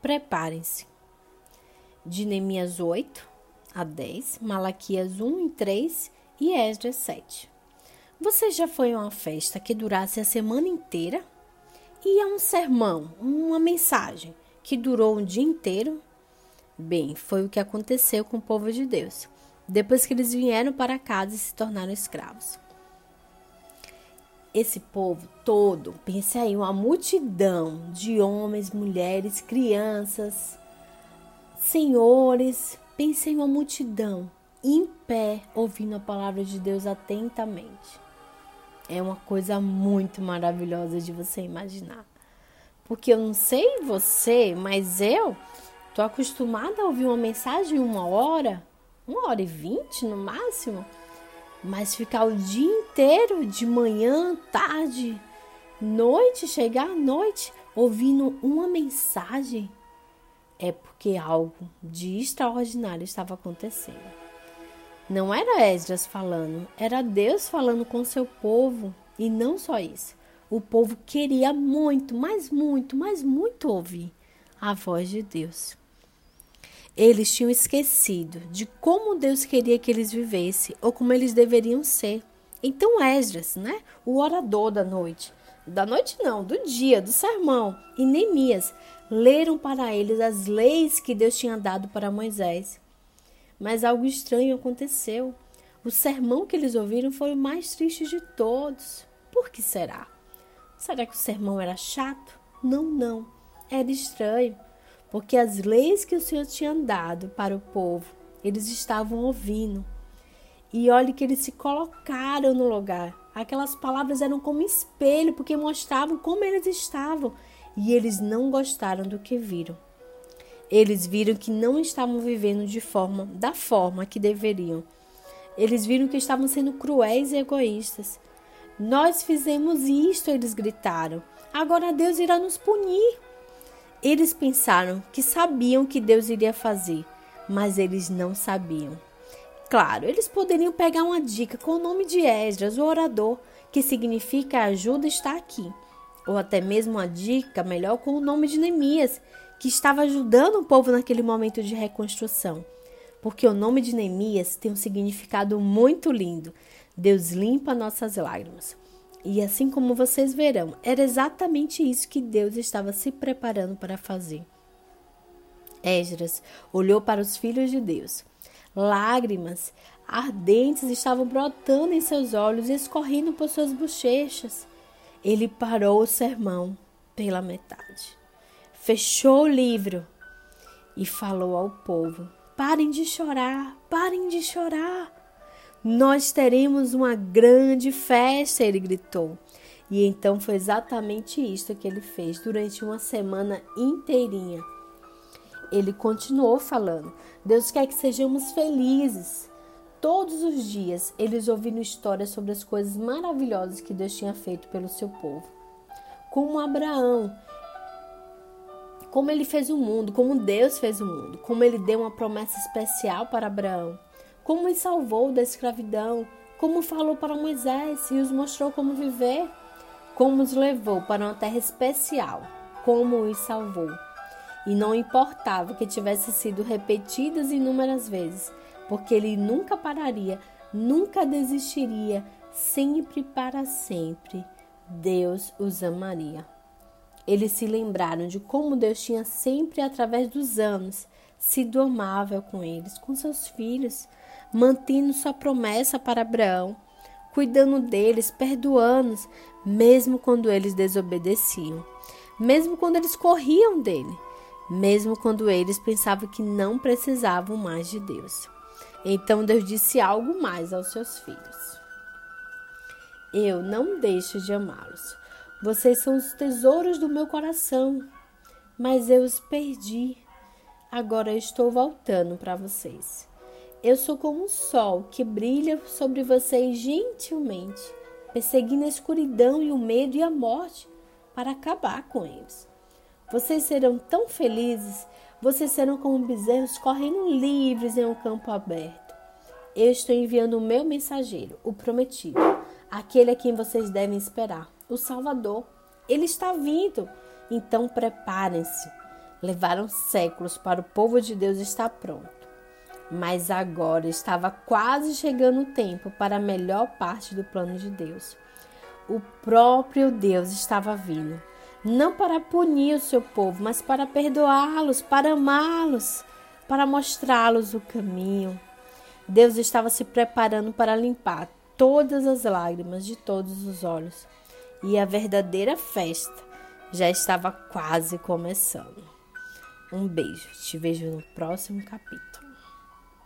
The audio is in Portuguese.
preparem-se. De Neemias 8 a 10, Malaquias 1 e 3 e Esdras 7. Você já foi a uma festa que durasse a semana inteira? E a um sermão, uma mensagem que durou um dia inteiro? Bem, foi o que aconteceu com o povo de Deus, depois que eles vieram para casa e se tornaram escravos. Esse povo todo, pense aí, uma multidão de homens, mulheres, crianças, senhores, pense em uma multidão em pé ouvindo a palavra de Deus atentamente. É uma coisa muito maravilhosa de você imaginar. Porque eu não sei você, mas eu tô acostumada a ouvir uma mensagem uma hora, uma hora e vinte no máximo. Mas ficar o dia inteiro, de manhã, tarde, noite, chegar à noite, ouvindo uma mensagem, é porque algo de extraordinário estava acontecendo. Não era Esdras falando, era Deus falando com seu povo. E não só isso. O povo queria muito, mas muito, mas muito ouvir a voz de Deus. Eles tinham esquecido de como Deus queria que eles vivessem ou como eles deveriam ser. Então Esdras, né, o orador da noite, da noite não, do dia, do sermão, e Neemias leram para eles as leis que Deus tinha dado para Moisés. Mas algo estranho aconteceu. O sermão que eles ouviram foi o mais triste de todos. Por que será? Será que o sermão era chato? Não, não. Era estranho porque as leis que o Senhor tinha dado para o povo, eles estavam ouvindo. E olhe que eles se colocaram no lugar. Aquelas palavras eram como espelho, porque mostravam como eles estavam. E eles não gostaram do que viram. Eles viram que não estavam vivendo de forma da forma que deveriam. Eles viram que estavam sendo cruéis e egoístas. Nós fizemos isto, eles gritaram. Agora Deus irá nos punir. Eles pensaram que sabiam que Deus iria fazer, mas eles não sabiam. Claro, eles poderiam pegar uma dica com o nome de Esdras, o orador, que significa ajuda está aqui, ou até mesmo uma dica melhor com o nome de Neemias, que estava ajudando o povo naquele momento de reconstrução. Porque o nome de Neemias tem um significado muito lindo. Deus limpa nossas lágrimas. E assim como vocês verão, era exatamente isso que Deus estava se preparando para fazer. Esdras olhou para os filhos de Deus. Lágrimas ardentes estavam brotando em seus olhos e escorrendo por suas bochechas. Ele parou o sermão pela metade, fechou o livro e falou ao povo: Parem de chorar, parem de chorar. Nós teremos uma grande festa, ele gritou. E então foi exatamente isso que ele fez durante uma semana inteirinha. Ele continuou falando: Deus quer que sejamos felizes. Todos os dias eles ouviram histórias sobre as coisas maravilhosas que Deus tinha feito pelo seu povo. Como Abraão, como ele fez o mundo, como Deus fez o mundo, como ele deu uma promessa especial para Abraão como os salvou da escravidão, como falou para Moisés e os mostrou como viver, como os levou para uma terra especial, como os salvou. E não importava que tivesse sido repetidas inúmeras vezes, porque ele nunca pararia, nunca desistiria, sempre para sempre. Deus os amaria. Eles se lembraram de como Deus tinha sempre, através dos anos, sido amável com eles, com seus filhos, mantendo sua promessa para Abraão, cuidando deles, perdoando-os, mesmo quando eles desobedeciam, mesmo quando eles corriam dele, mesmo quando eles pensavam que não precisavam mais de Deus. Então Deus disse algo mais aos seus filhos: Eu não deixo de amá-los. Vocês são os tesouros do meu coração, mas eu os perdi. Agora estou voltando para vocês. Eu sou como um sol que brilha sobre vocês gentilmente, perseguindo a escuridão e o medo e a morte para acabar com eles. Vocês serão tão felizes, vocês serão como bezerros correndo livres em um campo aberto. Eu estou enviando o meu mensageiro, o prometido, aquele a quem vocês devem esperar, o Salvador. Ele está vindo, então preparem-se. Levaram séculos para o povo de Deus estar pronto. Mas agora estava quase chegando o tempo para a melhor parte do plano de Deus. O próprio Deus estava vindo, não para punir o seu povo, mas para perdoá-los, para amá-los, para mostrá-los o caminho. Deus estava se preparando para limpar todas as lágrimas de todos os olhos e a verdadeira festa já estava quase começando. Um beijo, te vejo no próximo capítulo.